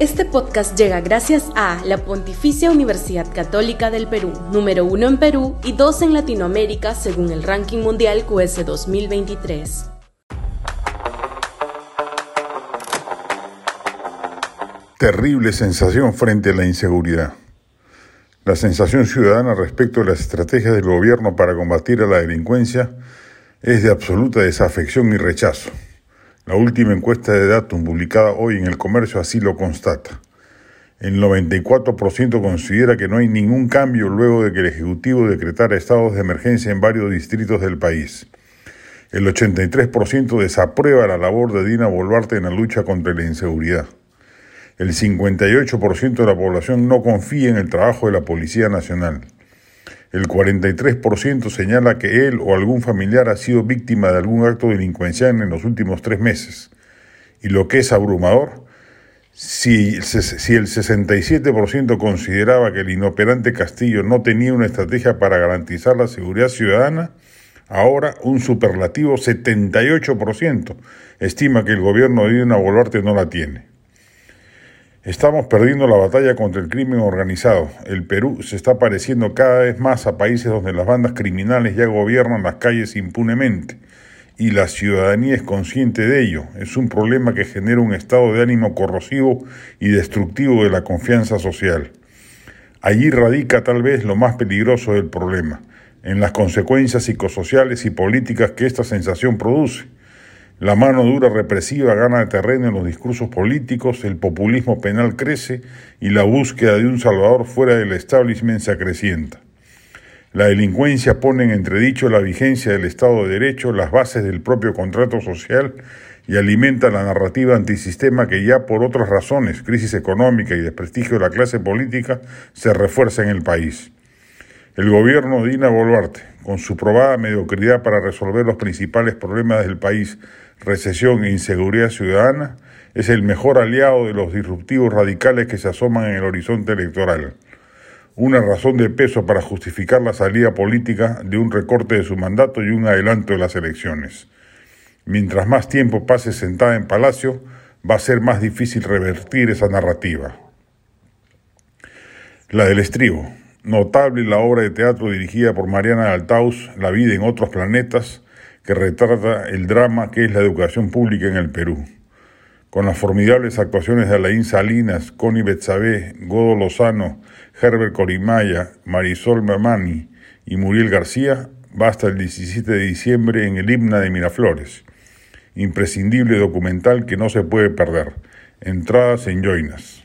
Este podcast llega gracias a la Pontificia Universidad Católica del Perú, número uno en Perú y dos en Latinoamérica según el ranking mundial QS 2023. Terrible sensación frente a la inseguridad. La sensación ciudadana respecto a las estrategias del gobierno para combatir a la delincuencia es de absoluta desafección y rechazo. La última encuesta de Datum publicada hoy en el comercio así lo constata. El 94% considera que no hay ningún cambio luego de que el Ejecutivo decretara estados de emergencia en varios distritos del país. El 83% desaprueba la labor de Dina Boluarte en la lucha contra la inseguridad. El 58% de la población no confía en el trabajo de la Policía Nacional. El 43% señala que él o algún familiar ha sido víctima de algún acto delincuencial en los últimos tres meses. Y lo que es abrumador, si, el 67% consideraba que el inoperante Castillo no tenía una estrategia para garantizar la seguridad ciudadana, ahora un superlativo 78% estima que el gobierno de Dina Boluarte no la tiene. Estamos perdiendo la batalla contra el crimen organizado. El Perú se está pareciendo cada vez más a países donde las bandas criminales ya gobiernan las calles impunemente y la ciudadanía es consciente de ello. Es un problema que genera un estado de ánimo corrosivo y destructivo de la confianza social. Allí radica tal vez lo más peligroso del problema, en las consecuencias psicosociales y políticas que esta sensación produce la mano dura represiva gana terreno en los discursos políticos, el populismo penal crece y la búsqueda de un salvador fuera del establishment se acrecienta. La delincuencia pone en entredicho la vigencia del Estado de Derecho, las bases del propio contrato social y alimenta la narrativa antisistema que ya por otras razones, crisis económica y desprestigio de la clase política, se refuerza en el país. El gobierno de Dina Boluarte, con su probada mediocridad para resolver los principales problemas del país, recesión e inseguridad ciudadana, es el mejor aliado de los disruptivos radicales que se asoman en el horizonte electoral. Una razón de peso para justificar la salida política de un recorte de su mandato y un adelanto de las elecciones. Mientras más tiempo pase sentada en Palacio, va a ser más difícil revertir esa narrativa. La del estribo. Notable la obra de teatro dirigida por Mariana Altaus, La vida en otros planetas, que retrata el drama que es la educación pública en el Perú. Con las formidables actuaciones de Alain Salinas, Connie Betzabé, Godo Lozano, Herbert Corimaya, Marisol Mamani y Muriel García, va hasta el 17 de diciembre en el Himna de Miraflores. Imprescindible documental que no se puede perder. Entradas en Joinas.